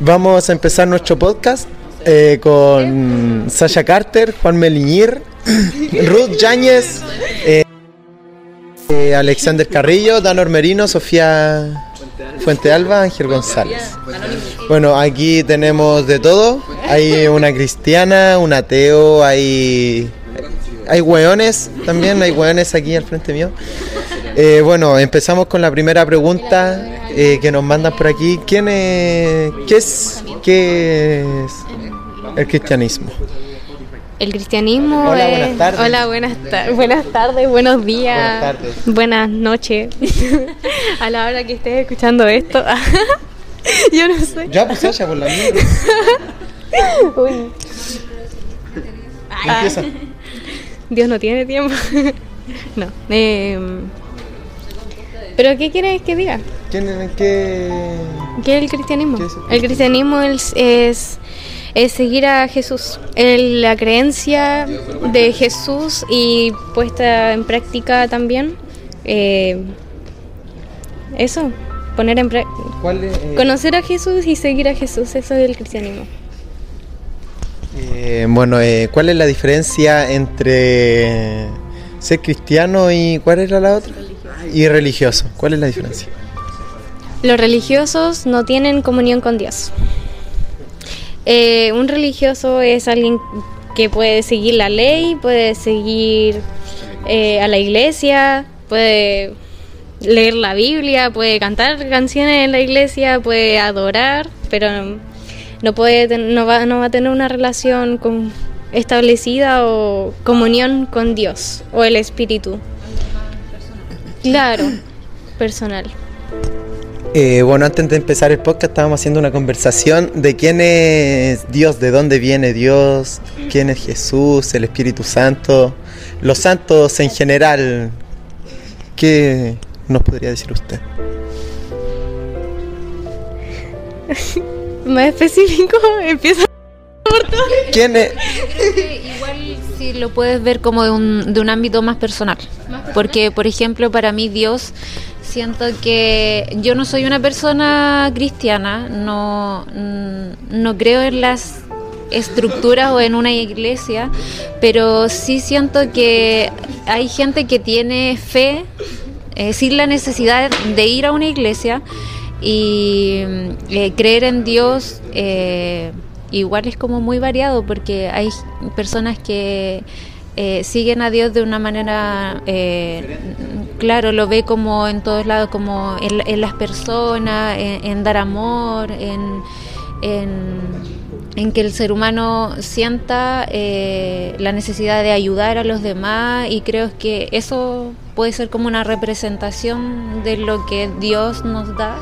Vamos a empezar nuestro podcast eh, con Sasha Carter, Juan Meliñir, Ruth Yáñez, eh, eh, Alexander Carrillo, Danor Merino, Sofía Fuente Alba, Ángel González. Bueno, aquí tenemos de todo. Hay una cristiana, un ateo, hay hay hueones también, hay hueones aquí al frente mío. Eh, bueno, empezamos con la primera pregunta eh, que nos mandan por aquí. ¿Quién es, qué es, qué es el cristianismo? El cristianismo Hola, es- buenas tardes. Hola, buenas, tar- buenas tardes, buenos días. Buenas tardes. Buenas noches. A la hora que estés escuchando esto. Yo no sé. Ya, pues Sasha, por la mierda. Uy. Empieza. Dios no tiene tiempo. No. eh, ¿Pero qué quieres que diga? ¿Quién es qué? ¿Qué es el cristianismo? ¿Qué es el el cristianismo es, es, es seguir a Jesús. El- la creencia de Jesús y puesta en práctica también. eh, eso, poner en práctica. Eh, Conocer a Jesús y seguir a Jesús, eso es el cristianismo. eh, bueno, eh, ¿cuál es la diferencia entre ser cristiano y cuál era la otra? Y religioso. ¿Cuál es la diferencia? Los religiosos no tienen comunión con Dios. Eh, un religioso es alguien que puede seguir la ley, puede seguir eh, a la iglesia, puede leer la Biblia, puede cantar canciones en la iglesia, puede adorar, pero no puede no va, no va a tener una relación establecida o comunión con Dios o el Espíritu. Claro, personal. Eh, bueno, antes de empezar el podcast estábamos haciendo una conversación de quién es Dios, de dónde viene Dios, quién es Jesús, el Espíritu Santo, los santos en general. ¿Qué nos podría decir usted? Más específico, empieza ¿Quién es? Creo que igual lo puedes ver como de un, de un ámbito más personal. Porque, por ejemplo, para mí Dios, siento que yo no soy una persona cristiana, no, mm, no creo en las estructuras o en una iglesia, pero sí siento que hay gente que tiene fe eh, sin la necesidad de ir a una iglesia y mm, eh, creer en Dios eh, igual es como muy variado porque hay personas que eh, siguen a Dios de una manera, eh, claro, lo ve como en todos lados, como en, en las personas, en, en dar amor, en, en, que el ser humano sienta eh, la necesidad de ayudar a los demás y creo que eso puede ser como una representación de lo que Dios nos da.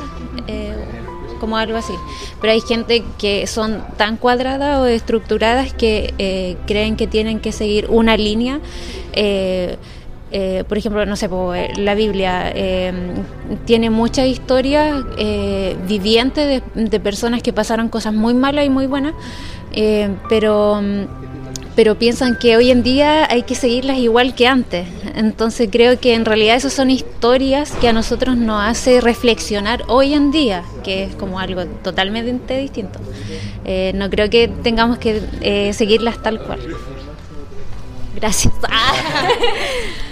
Como algo así. Pero hay gente que son tan cuadradas o estructuradas que eh, creen que tienen que seguir una línea. eh, eh, por ejemplo, no sé, eh, la Biblia tiene muchas historias vivientes de, de personas que pasaron cosas muy malas y muy buenas, pero mm, pero piensan que hoy en día hay que seguirlas igual que antes. Entonces creo que en realidad esas son historias que a nosotros nos hace reflexionar hoy en día, que es como algo totalmente distinto. Eh, no creo que tengamos que eh, seguirlas tal cual. Gracias.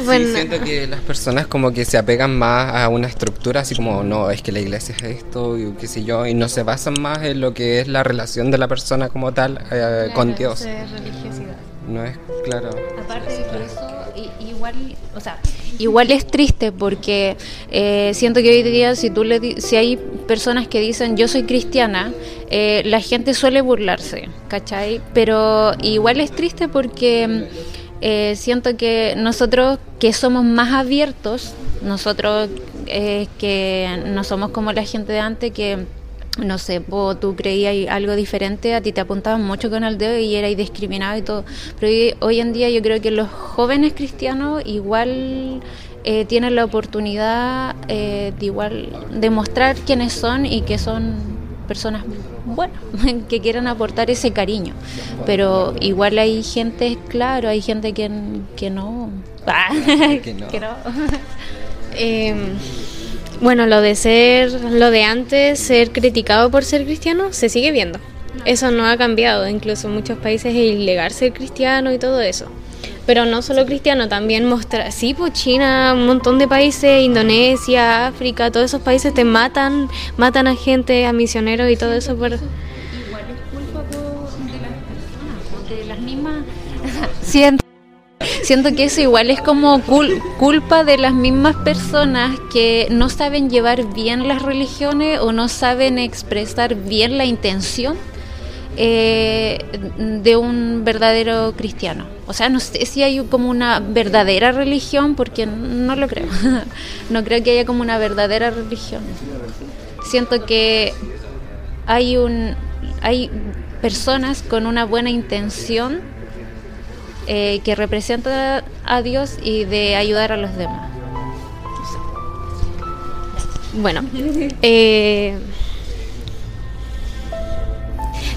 Bueno. Sí, siento que las personas como que se apegan más a una estructura, así como, no, es que la iglesia es esto, y qué sé yo, y no se basan más en lo que es la relación de la persona como tal eh, con Dios. No es claro. Aparte de eso, igual, o sea, igual es triste porque eh, siento que hoy día si tú le si hay personas que dicen yo soy cristiana, eh, la gente suele burlarse, ¿cachai? Pero igual es triste porque eh, siento que nosotros que somos más abiertos, nosotros que no somos como la gente de antes que no sé, vos, tú creías algo diferente, a ti te apuntaban mucho con el dedo y eras discriminado y todo. Pero hoy, hoy en día yo creo que los jóvenes cristianos igual eh, tienen la oportunidad eh, de igual demostrar quiénes son y que son personas buenas, que quieren aportar ese cariño. Pero igual hay gente, claro, hay gente que, que no. Que no. que no. Eh, Bueno, lo de ser, lo de antes, ser criticado por ser cristiano, se sigue viendo. Eso no ha cambiado, incluso en muchos países es ilegal ser cristiano y todo eso. Pero no solo cristiano, también mostrar, sí, pues China, un montón de países, Indonesia, África, todos esos países te matan, matan a gente, a misioneros y todo eso por... Igual es culpa de las personas, de las mismas... Siento, que eso igual es como cul- culpa de las mismas personas que no saben llevar bien las religiones o no saben expresar bien la intención eh, de un verdadero cristiano. O sea, no sé si hay como una verdadera religión, porque no lo creo. no creo que haya como una verdadera religión. Siento que hay un hay personas con una buena intención eh, que representan a Dios y de ayudar a los demás. Bueno, eh,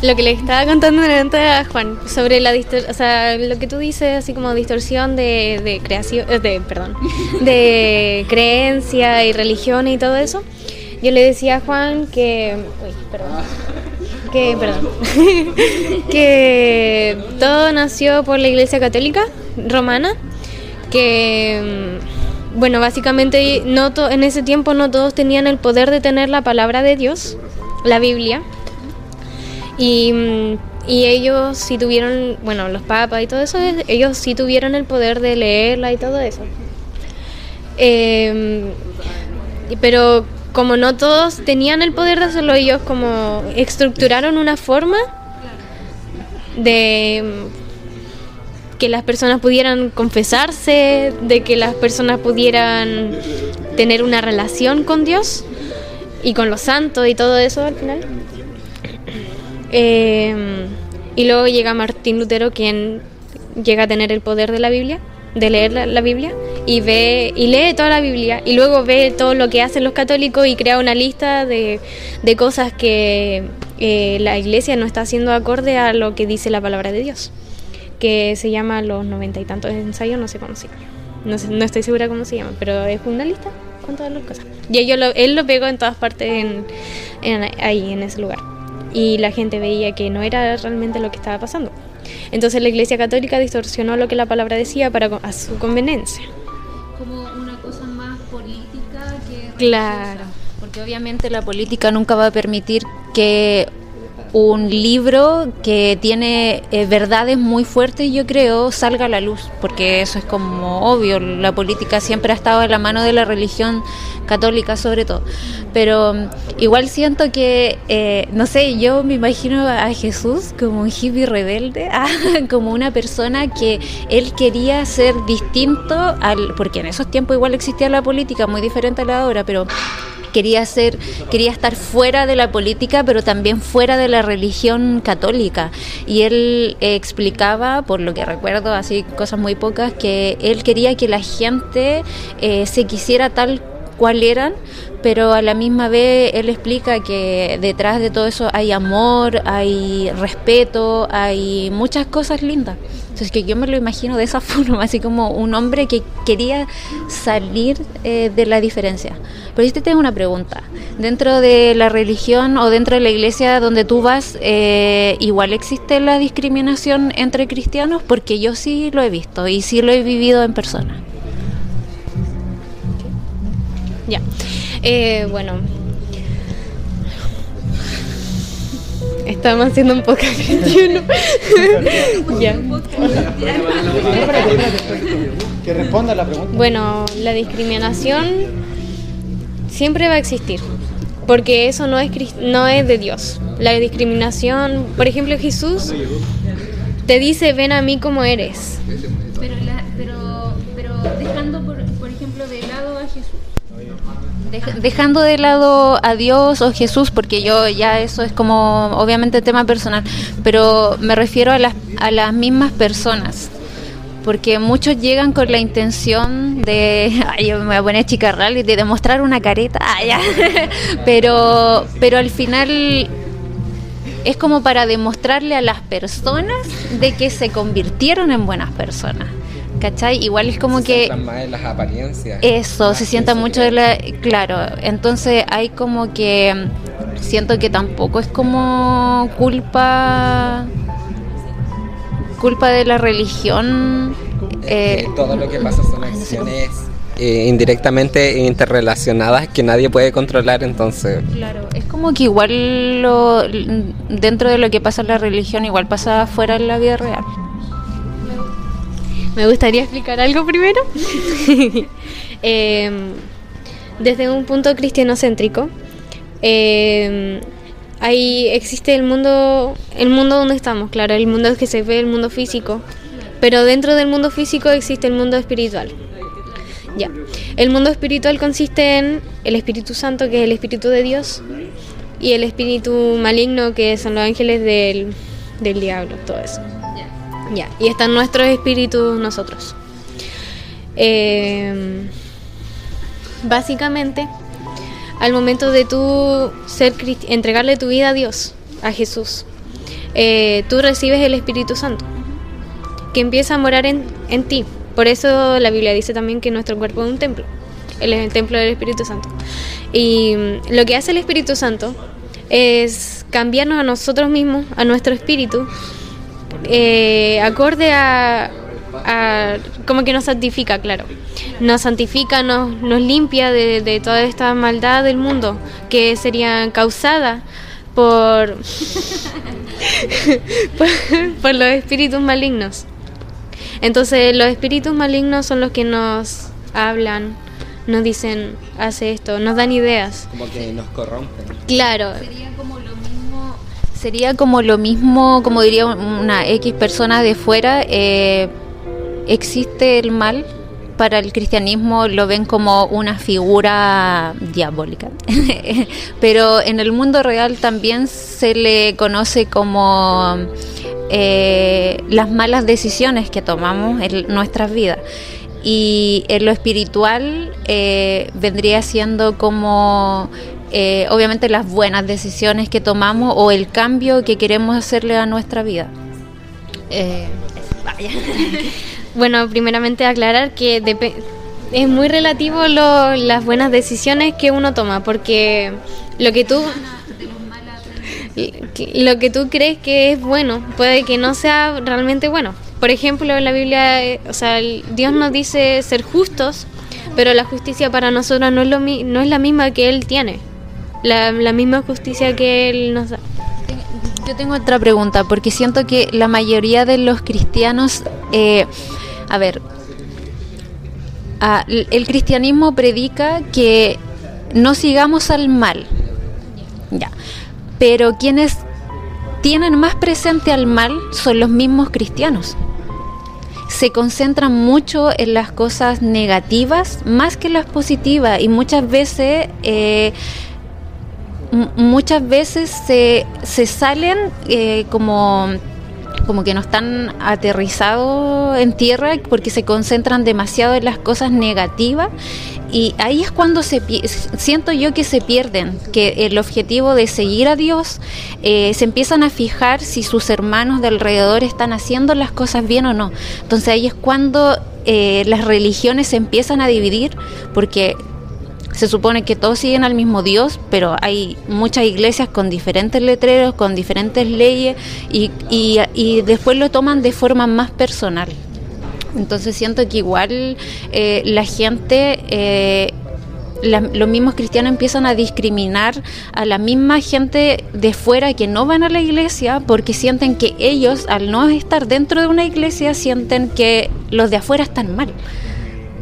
lo que le estaba contando a Juan sobre la o sea, lo que tú dices así como distorsión de, de creación, eh, de perdón, de creencia y religión y todo eso. Yo le decía a Juan que, uy, perdón, que perdón, que todo nació por la Iglesia Católica Romana, que mm, bueno, básicamente no en ese tiempo no todos tenían el poder de tener la palabra de Dios, la Biblia. Y, mm, y ellos sí tuvieron, bueno, los papas y todo eso, ellos sí tuvieron el poder de leerla y todo eso. Em, pero como no todos tenían el poder de hacerlo, ellos como estructuraron una forma de que las personas pudieran confesarse, de que las personas pudieran tener una relación con Dios y con los santos y todo eso al final. Eh, y luego llega Martín Lutero, quien llega a tener el poder de la Biblia, de leer la Biblia, y ve y lee toda la Biblia, y luego ve todo lo que hacen los católicos y crea una lista de, de cosas que eh, la iglesia no está haciendo acorde a lo que dice la palabra de Dios, que se llama los noventa y tantos ensayos, no sé cómo se llama. No, sé- no estoy segura cómo se llama, pero es una lista con todas las cosas. Y ellos lo- él lo pegó en todas partes en, en- ahí, en ese lugar. Y la gente veía que no era realmente lo que estaba pasando. Entonces la Iglesia Católica distorsionó lo que la palabra decía para a su conveniencia. Como una cosa más política que Claro. Porque obviamente la política nunca va a permitir que un libro que tiene eh, verdades muy fuertes, yo creo, salga a la luz, porque eso es como obvio, la política siempre ha estado a la mano de la religión católica sobre todo. Pero mm, igual siento que, eh, no sé, yo me imagino a Jesús como un hippie rebelde, ah, como una persona que él quería ser distinto al, porque en esos tiempos igual existía la política muy diferente a la de ahora, pero quería ser quería estar fuera de la política pero también fuera de la religión católica. Y él eh, explicaba por lo que recuerdo así cosas muy pocas que él quería que la gente eh, se quisiera tal cual eran pero a la misma vez él explica que detrás de todo eso hay amor hay respeto hay muchas cosas lindas entonces que yo me lo imagino de esa forma, así como un hombre que quería salir eh, de la diferencia. Pero yo te tengo una pregunta. Dentro de la religión o dentro de la iglesia donde tú vas, eh, ¿igual existe la discriminación entre cristianos? Porque yo sí lo he visto y sí lo he vivido en persona. Ya. Eh, bueno. Estamos haciendo un poco 21. ya. Que responda la pregunta. Bueno, la discriminación siempre va a existir, porque eso no es, cris- no es de Dios. La discriminación, por ejemplo, Jesús te dice, ven a mí como eres. Pero, pero, pero dejando, por, por ejemplo, de lado a Jesús. Dejando de lado a Dios o Jesús, porque yo ya eso es como obviamente tema personal, pero me refiero a las, a las mismas personas. Porque muchos llegan con la intención de, ay, yo me voy a poner chicarral y de demostrar una careta, pero, pero al final es como para demostrarle a las personas de que se convirtieron en buenas personas. ¿Cachai? Igual es como se que... centran más en las apariencias. Eso, Más se sienta en mucho de seguridad. la... Claro, entonces hay como que... mm, Siento que tampoco es como culpa... Culpa de la religión. Eh, todo lo que pasa son acciones eh, indirectamente interrelacionadas que nadie puede controlar, entonces Claro, es como que igual lo, dentro de lo que pasa en la religión, igual pasa fuera en la vida real. Me gustaría explicar algo primero. Eh, desde un punto cristianocéntrico, eh, ahí existe el mundo, el mundo donde estamos, claro, el mundo que se ve, el mundo físico, pero dentro del mundo físico existe el mundo espiritual. Ya. El mundo espiritual consiste en el Espíritu Santo, que es el Espíritu de Dios, y el espíritu maligno, que son los ángeles del, del diablo, todo eso. Ya, y están nuestros espíritus nosotros. Eh, básicamente, al momento de tú ser entregarle tu vida a Dios, a Jesús, eh, tú recibes el Espíritu Santo, que empieza a morar en, en ti. Por eso la Biblia dice también que nuestro cuerpo es un templo, Él es el templo del Espíritu Santo. Y mm, lo que hace el Espíritu Santo es cambiarnos a nosotros mismos, a nuestro espíritu, eh, acorde a, a- como que nos santifica, claro. Nos santifica, nos, nos limpia de, de toda esta maldad del mundo que sería causada por, por, por los espíritus malignos. Entonces los espíritus malignos son los que nos hablan, nos dicen, hace esto, nos dan ideas. como que nos corrompen. Claro, Sería como lo mismo, sería como lo mismo, como diría una X persona de fuera, eh, existe el mal. Para el cristianismo lo ven como una figura diabólica, pero en el mundo real también se le conoce como eh, las malas decisiones que tomamos en nuestras vidas. Y en lo espiritual eh, vendría siendo como, eh, obviamente, las buenas decisiones que tomamos o el cambio que queremos hacerle a nuestra vida. Eh, Bueno, primeramente aclarar que es muy relativo lo- las buenas decisiones que uno toma, porque lo que tú lo que tú crees que es bueno puede que no sea realmente bueno. Por ejemplo, en la Biblia, eh, o sea, Dios nos dice ser justos, pero la justicia para nosotros no es lo no es la misma que él tiene. La, la misma justicia que él nos da. Yo tengo otra pregunta, porque siento que la mayoría de los cristianos, eh, a ver, el cristianismo predica que no sigamos al mal, ya, pero quienes tienen más presente al mal son los mismos cristianos. Se concentran mucho en las cosas negativas más que las positivas y muchas veces eh, muchas veces se, se salen eh, como como que no están aterrizados en tierra porque se concentran demasiado en las cosas negativas y ahí es cuando se siento yo que se pierden que el objetivo de seguir a Dios eh, se empiezan a fijar si sus hermanos de alrededor están haciendo las cosas bien o no. Entonces ahí es cuando eh, las religiones se empiezan a dividir porque se supone que todos siguen al mismo Dios, pero hay muchas iglesias con diferentes letreros, con diferentes leyes y, y, después lo toman de forma más personal. Entonces siento que igual eh, la gente, eh, la- los mismos cristianos empiezan a discriminar a la misma gente de fuera que no van a la iglesia porque sienten que ellos, al no estar dentro de una iglesia, sienten que los de afuera están mal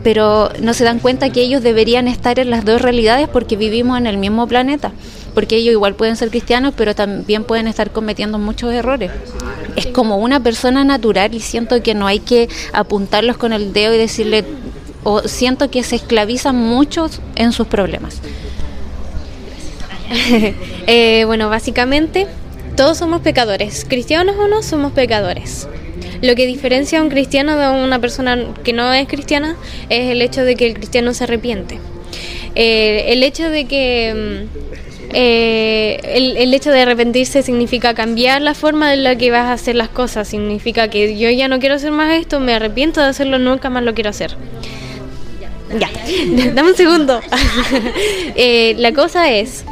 pero no se dan cuenta que ellos deberían estar en las dos realidades porque vivimos en el mismo planeta. Porque ellos igual pueden ser cristianos, pero también pueden estar cometiendo muchos errores. Es como una persona natural y siento que no hay que apuntarlos con el dedo y decirle, o siento que se esclavizan muchos en sus problemas. Eh, bueno, básicamente todos somos pecadores, cristianos o no, somos pecadores. Lo que diferencia a un cristiano de una persona que no es cristiana es el hecho de que el cristiano se arrepiente. Eh, el hecho de que eh, el, el, hecho de arrepentirse significa cambiar la forma en la que vas a hacer las cosas. Significa que yo ya no quiero hacer más esto, me arrepiento de hacerlo, nunca más lo quiero hacer. Ya, dame un segundo. eh, la cosa es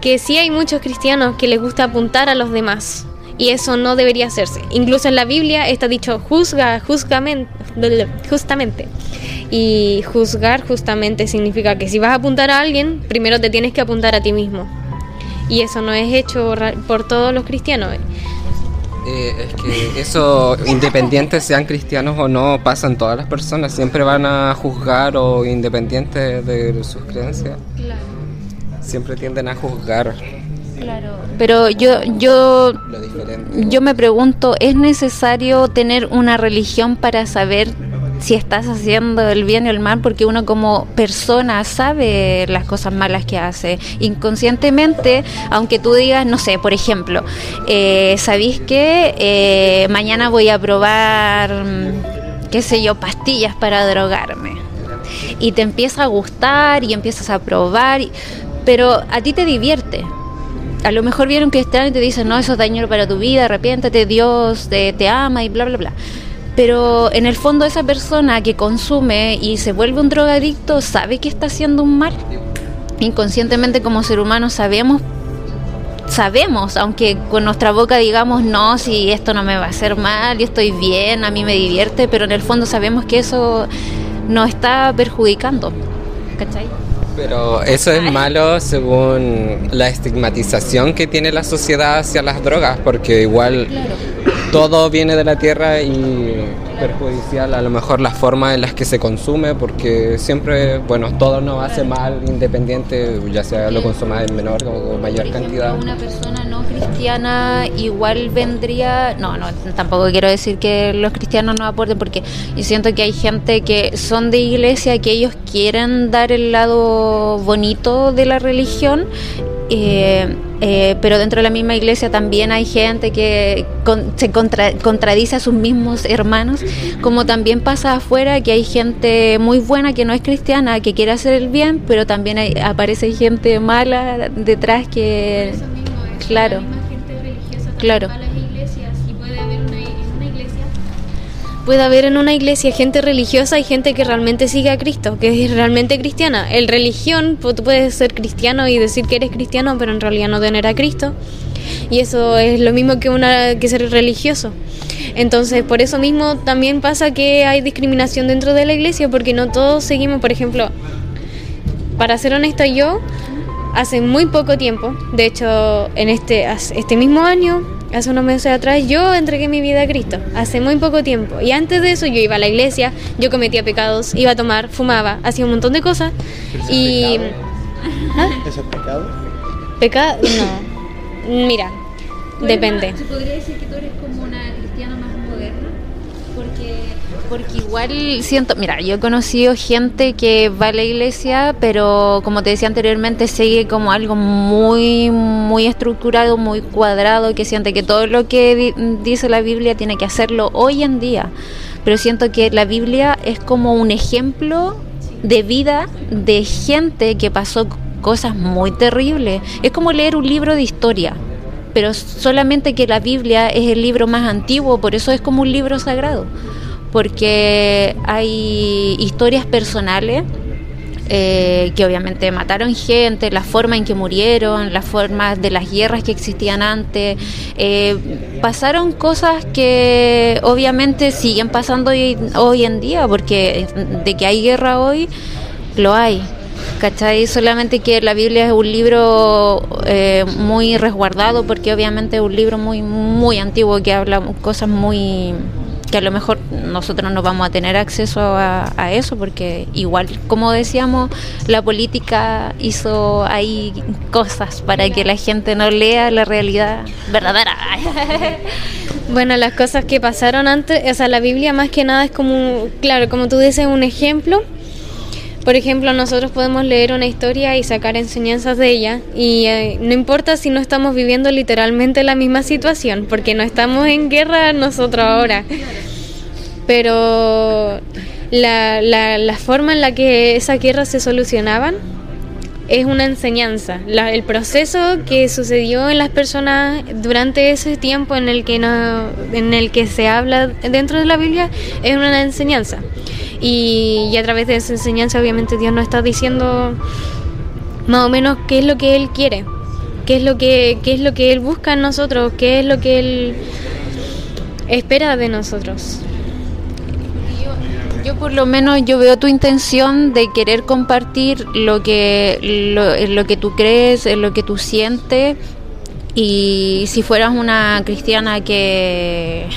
que sí hay muchos cristianos que les gusta apuntar a los demás. Y eso no debería hacerse. Incluso en la Biblia está dicho juzga justamente. Y juzgar justamente significa que si vas a apuntar a alguien, primero te tienes que apuntar a ti mismo. Y eso no es hecho por todos los cristianos. Eh, es que eso, independientes sean cristianos o no, pasan todas las personas. Siempre van a juzgar o independientes de sus creencias. Claro. Siempre tienden a juzgar. Claro. Pero yo, yo, yo me pregunto, ¿es necesario tener una religión para saber si estás haciendo el bien o el mal, porque uno como persona sabe las cosas malas que hace. Inconscientemente, aunque tú digas, no sé, por ejemplo, eh, ¿sabéis que eh, mañana voy a probar, mm, qué sé yo, pastillas para drogarme? Y te empieza a gustar y empiezas a probar, pero a ti te divierte a lo mejor viene un cristiano y te dice, no, eso es daño para tu vida, arrepiéntate, Dios te, te, ama y bla, bla, bla pero en el fondo esa persona que consume y se vuelve un drogadicto sabe que está haciendo un mal. Inconscientemente como ser humano sabemos sabemos, aunque con nuestra boca digamos, no, si esto no me va a hacer mal, yo estoy bien, a mí me divierte, pero en el fondo sabemos que eso nos está perjudicando. ¿Cachai? Pero eso es malo según la estigmatización que tiene la sociedad hacia las drogas, porque igual todo viene de la tierra y perjudicial a lo mejor la forma en las que se consume porque siempre, bueno, todo nos hace mal independiente, ya sea lo consuma en menor o mayor cantidad. Una persona no cristiana igual vendría, no, no, tampoco quiero decir que los cristianos no aporten porque yo siento que hay gente que son de iglesia que ellos quieren dar el lado bonito de la religión eh, eh, pero dentro de la misma iglesia también hay gente que se contradice a sus mismos hermanos, como también pasa afuera que hay gente muy buena que no es cristiana, que quiere hacer el bien, pero también aparece gente mala detrás que... Claro, claro. puede haber en una iglesia gente religiosa y gente que realmente sigue a Cristo, que es realmente cristiana. El religión, tú puedes ser cristiano y decir que eres cristiano, pero en realidad no tener a Cristo. Y eso es lo mismo que, una, que ser religioso. Entonces, por eso mismo también pasa que hay discriminación dentro de la iglesia, porque no todos seguimos, por ejemplo, para ser honesta, yo hace muy poco tiempo, de hecho, en este, este mismo año, hace unos meses atrás, yo entregué mi vida a Cristo, hace muy poco tiempo. Y antes de eso yo iba a la iglesia, yo cometía pecados, iba a tomar, fumaba, hacía un montón de cosas. y... ¿Ah? ¿Eso es pecado? Pecado, no. Mira, depende. ¿Se podría decir que tú eres como una cristiana más moderna? Porque igual siento, mira, yo he conocido gente que va a la iglesia, pero como te decía anteriormente, sigue como algo muy, muy estructurado, muy cuadrado, que siente que todo lo que dice la Biblia tiene que hacerlo hoy en día. Pero siento que la Biblia es como un ejemplo de vida de gente que pasó cosas muy terribles. Es como leer un libro de historia pero solamente que la Biblia es el libro más antiguo, por eso es como un libro sagrado porque hay historias personales eh, que obviamente mataron gente, la forma en que murieron, las formas de las guerras que existían antes. Eh, pasaron cosas que obviamente siguen pasando hoy, en día, porque de que hay guerra hoy, lo hay. ¿Cachai? Solamente que la Biblia es un libro eh, muy resguardado, porque obviamente es un libro muy, muy antiguo que habla cosas muy que a lo mejor nosotros no vamos a tener acceso a, eso porque igual como decíamos la política hizo ahí cosas para que la gente no lea la realidad verdadera. Bueno las cosas que pasaron antes o sea la Biblia más que nada es como claro como tú dices un ejemplo por ejemplo, nosotros podemos leer una historia y sacar enseñanzas de ella y eh, no importa si no estamos viviendo literalmente la misma situación, porque no estamos en guerra nosotros ahora. Pero la, la, la forma en la que esas guerras se solucionaban es una enseñanza. El proceso que sucedió en las personas durante ese tiempo en el que no, en el que se habla dentro de la Biblia es una enseñanza. Y, y a través de esa enseñanza obviamente Dios nos está diciendo más o menos qué es lo que él quiere, qué es lo que qué es lo que él busca en nosotros, qué es lo que él espera de nosotros. Yo por lo menos yo veo tu intención de querer compartir lo que lo, lo que tú crees, lo que tú sientes y si fueras una cristiana que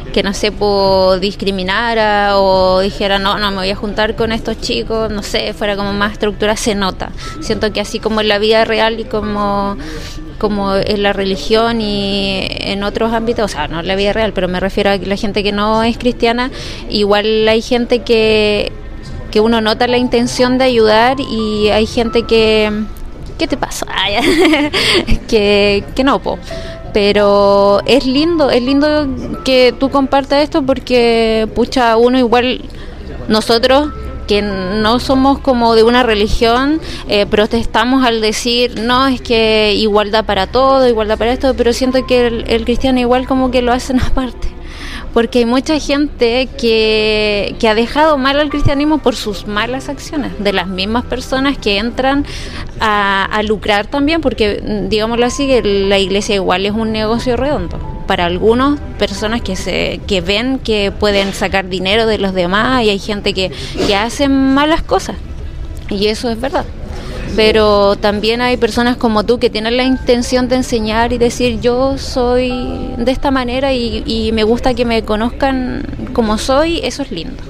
que no sé, po, discriminara o dijera no, no me voy a juntar con estos chicos, no sé, fuera como más estructura se nota. Siento que así como en la vida real y como como en la religión y en otros ámbitos, o sea, no en la vida real, pero me refiero a la gente que no es cristiana, igual hay gente que, que uno nota la intención de ayudar y hay gente que... ¿Qué te pasa? Que, que no, po. Pero es lindo, es lindo que tú compartas esto porque, pucha, uno igual, nosotros que no somos como de una religión, eh, protestamos al decir, no, es que igualdad para todo, igualdad para esto, pero siento que el cristiano igual como que lo hacen aparte. Porque hay mucha gente que, que ha dejado mal al cristianismo por sus malas acciones, de las mismas personas que entran a, a lucrar también, porque mm, digámoslo así, que la iglesia igual es un negocio redondo. Para algunas personas que se que ven que pueden sacar dinero de los demás y hay gente que, que hace malas cosas. Y eso es verdad pero también hay personas como tú que tienen la intención de enseñar y decir yo soy de esta manera y, y me gusta que me conozcan como soy eso es lindo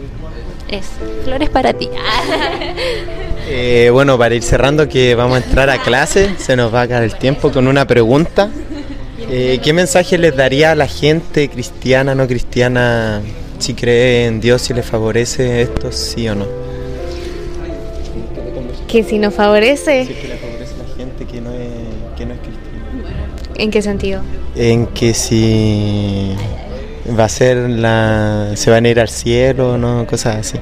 es flores para ti Eh, bueno, para ir cerrando, que vamos a entrar a clase, se nos va a acabar el tiempo con una pregunta. Eh, ¿Qué mensaje les daría a la gente cristiana, no cristiana, si cree en Dios, si les favorece esto, sí o no? Que si nos favorece, Si es que le favorece a la gente que no es, que no es cristiana. ¿en qué sentido? En que si va a ser la. se van a ir al cielo, no, cosas así.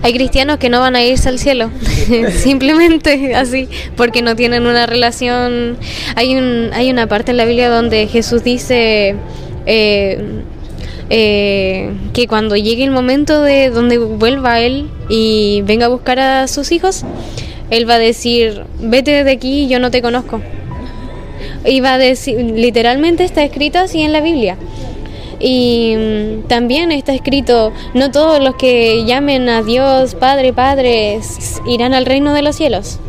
Hay cristianos que no van a irse al cielo, simplemente así, porque no tienen una relación. Hay un, hay una parte en la Biblia donde Jesús dice eh, eh, que cuando llegue el momento de donde vuelva él y venga a buscar a sus hijos, él va a decir, vete de aquí, yo no te conozco. Y va a decir, literalmente está escrito así en la Biblia. Y mm, también está escrito, no todos los que llamen a Dios Padre, Padre, irán al reino de los cielos.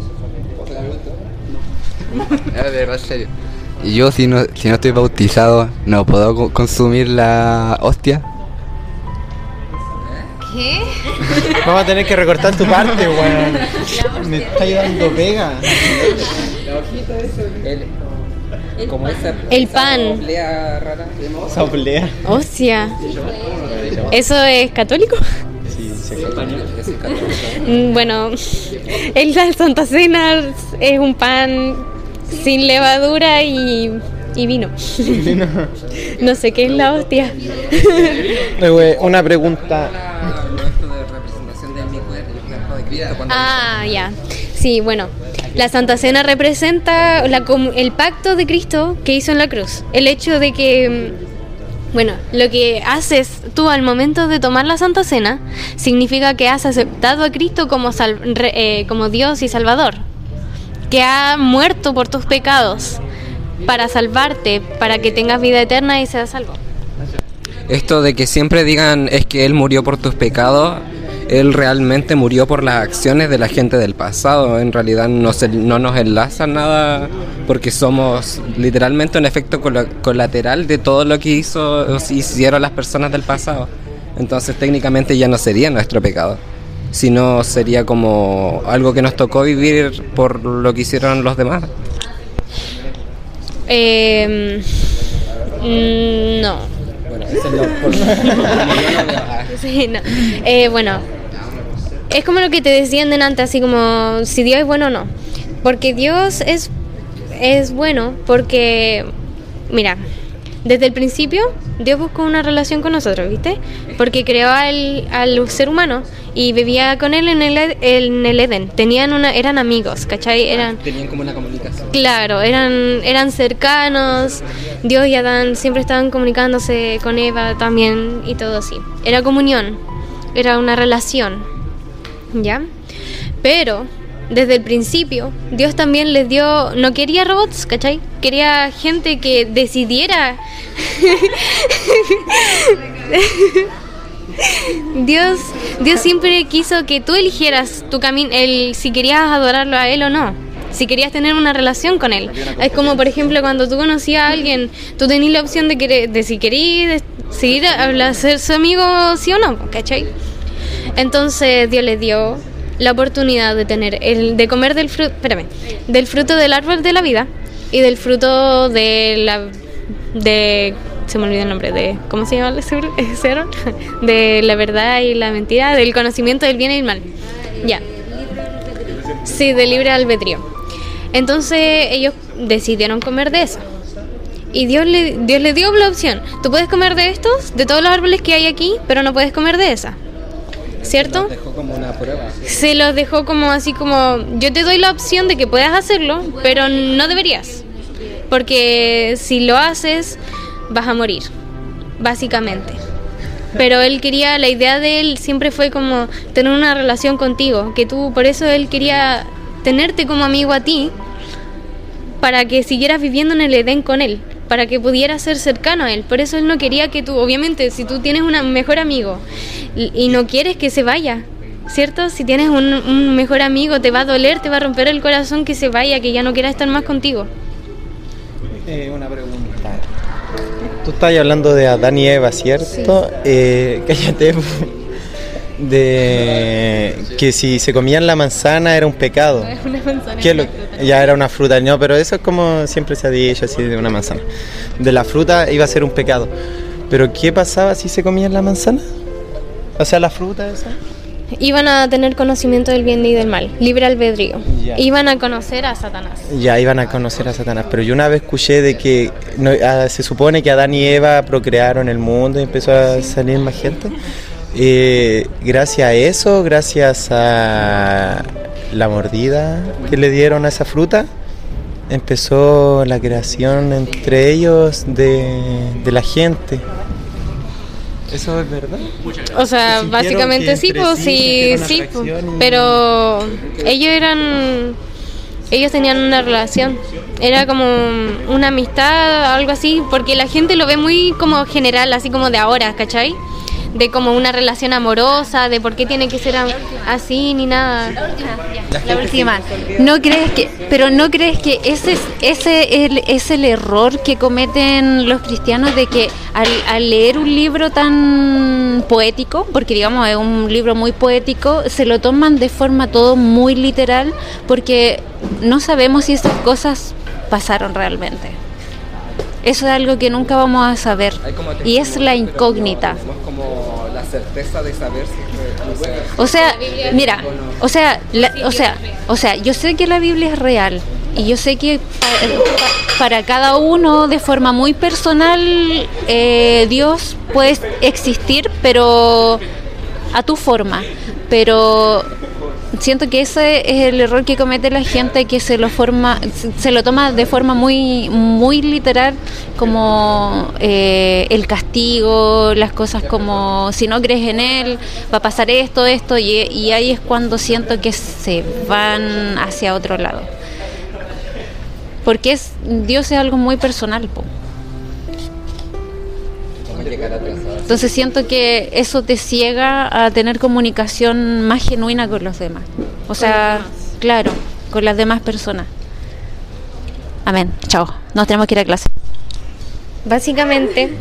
De verdad, serio. Y yo, si no, si no estoy bautizado, ¿no puedo co- consumir la hostia? Vamos a tener que recortar tu parte, weón. Me está dando pega. Como esa, El pan. oblea rara. Esa oblea. Hostia. ¿Eso es católico? Sí, sí. Mm, Bueno, el la Santa Cena es un pan sin levadura y, y vino. No sé qué es la hostia. Eh, Una pregunta. Ah, ya. Sí, bueno. La Santa Cena representa la com- el pacto de Cristo que hizo en la cruz. El hecho de que, mm, bueno, lo que haces tú al momento de tomar la Santa Cena significa que has aceptado a Cristo como, sal- re- eh, como Dios y Salvador, que ha muerto por tus pecados para salvarte, para que tengas vida eterna y seas salvo. Esto de que siempre digan es que Él murió por tus pecados, Él realmente murió por las acciones de la gente del pasado. En realidad no, se- no nos enlaza nada porque somos literalmente un efecto colateral de todo lo que hizo hicieron las personas del pasado. Entonces técnicamente ya no sería nuestro pecado, sino sería como algo que nos tocó vivir por lo que hicieron los demás. Eh, no. Bueno, es. Sí, no. Eh, bueno, es como lo que te decían delante, así como si Dios es bueno o no. Porque Dios es, es bueno porque, mira, desde el principio Dios buscó una relación con nosotros, ¿viste? Porque creó al, al ser humano y vivía con él en el, en el Edén. Tenían una, eran amigos, ¿cachai? Eran, Tenían como una comunicación. claro, eran, eran cercanos. Dios y Adán siempre estaban comunicándose con Eva también y todo así. Era comunión, era una relación, ¿ya? Pero desde el principio Dios también les dio, no quería robots, ¿cachai? Quería gente que decidiera. Dios, Dios siempre quiso que tú eligieras tu camino, el si querías adorarlo a él o no, si querías tener una relación con él. Es como por ejemplo cuando tú conocías a alguien, tú tenías la opción de querer, de si querías seguir a ser su amigo sí o no, ¿cachai? Entonces Dios les dio la oportunidad de tener el de comer del fruto, espérame, del fruto del árbol de la vida y del fruto de la de se me olvidó el nombre de ¿cómo se llama ese árbol? de la verdad y la mentira, del conocimiento del bien y el mal. Ya. Sí, de libre albedrío. Entonces ellos decidieron comer de eso. Y Dios le, Dios le dio la opción. Tú puedes comer de estos, de todos los árboles que hay aquí, pero no puedes comer de esa. ¿Cierto? Dejó como una prueba. Se los dejó como así como, yo te doy la opción de que puedas hacerlo, pero no deberías. Porque si lo haces, vas a morir, básicamente. Pero él quería, la idea de él siempre fue como tener una relación contigo, que tú, por eso él quería tenerte como amigo a ti, para que siguieras viviendo en el Edén con él, para que pudieras ser cercano a él. Por eso él no quería que tú, obviamente, si tú tienes un mejor amigo y y no quieres que se vaya, ¿cierto? Si tienes un, un mejor amigo, te va a doler, te va a romper el corazón que se vaya, que ya no quiera estar más contigo. Eh, una pregunta. Tú estás hablando de Adán y Eva, ¿cierto? Eh, cállate. De que si se comían la manzana era un pecado. ¿Qué es lo- ya era una fruta, no, pero eso es como siempre se ha dicho así de una manzana. De la fruta iba a ser un pecado. Pero ¿qué pasaba si se comían la manzana? O sea, la fruta esa. Iban a tener conocimiento del bien y del mal, libre albedrío. Ya. Iban a conocer a Satanás. Ya iban a conocer a Satanás, pero yo una vez escuché de que no- ah, se supone que Adán y Eva procrearon el mundo y empezó a salir más gente. Eh, gracias a eso, gracias a la mordida que le dieron a esa fruta, empezó la creación entre ellos de, de la gente. ¿Eso es verdad? O sea, ¿Se sintieron básicamente sí, pues sí sí, y- pero ellos eran, ellos tenían una relación, era como una amistad, algo así, porque la gente lo ve muy como general, así como de ahora, ¿cachai? De como una relación amorosa, de por qué tiene que ser así ni nada. La última. ¿No crees que, pero no crees que ese es, ese el- es el error que cometen los cristianos de que al, al leer un libro tan poético, porque digamos es un libro muy poético, se lo toman de forma todo muy literal, porque no sabemos si esas cosas pasaron realmente. Eso es algo que nunca vamos a saber y es la incógnita. Tenemos como la certeza de saber si O sea, mira, o sea, la- o sea, o sea, yo sé que la Biblia es real y yo sé que pa- para cada uno de forma muy personal eh, Dios puede existir, pero a tu forma. Pero siento que ese es el error que comete la gente que se lo forma, se- lo toma de forma muy, muy literal como eh, el castigo, las cosas como si no crees en él va a pasar esto, esto y, y ahí es cuando siento que se van hacia otro lado. Porque es Dios es algo muy personal, po. Como llegar atrasado. Entonces siento que eso te ciega a tener comunicación más genuina con los demás. O sea, claro, con las demás personas. Amén. Chao. Nos tenemos que ir a clase. Básicamente,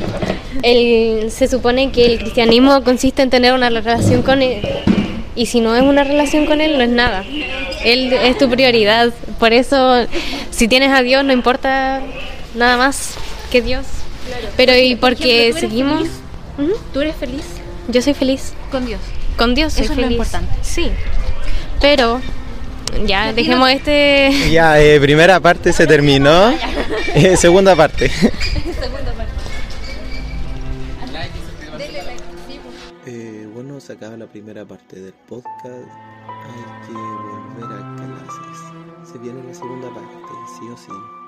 el, se supone que el cristianismo consiste en tener una relación con él. Y si no es una relación con él, no es nada. Él es tu prioridad. Por eso, si tienes a Dios, no importa nada más que Dios. Pero y porque seguimos... ¿Tú eres feliz? Yo soy feliz. Con Dios. Con Dios soy Eso feliz. Es lo importante. Sí. Pero ya dejemos este. Ya, eh, primera parte se terminó. Eh, segunda parte. segunda parte. Pues. Eh, bueno, se la primera parte del podcast. Hay que volver a clases. Se viene la segunda parte, sí o sí.